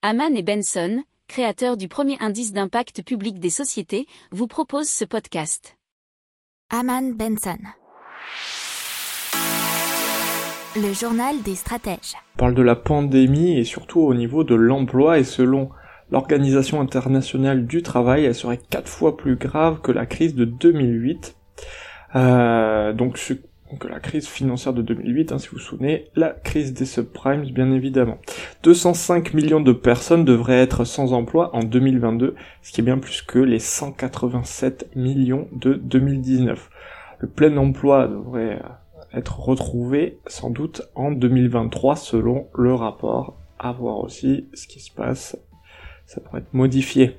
Haman et Benson, créateurs du premier indice d'impact public des sociétés, vous proposent ce podcast. Haman Benson. Le journal des stratèges. On parle de la pandémie et surtout au niveau de l'emploi et selon l'Organisation internationale du travail, elle serait quatre fois plus grave que la crise de 2008. Euh, donc ce donc la crise financière de 2008, hein, si vous vous souvenez, la crise des subprimes, bien évidemment. 205 millions de personnes devraient être sans emploi en 2022, ce qui est bien plus que les 187 millions de 2019. Le plein emploi devrait euh, être retrouvé sans doute en 2023 selon le rapport. À voir aussi ce qui se passe. Ça pourrait être modifié.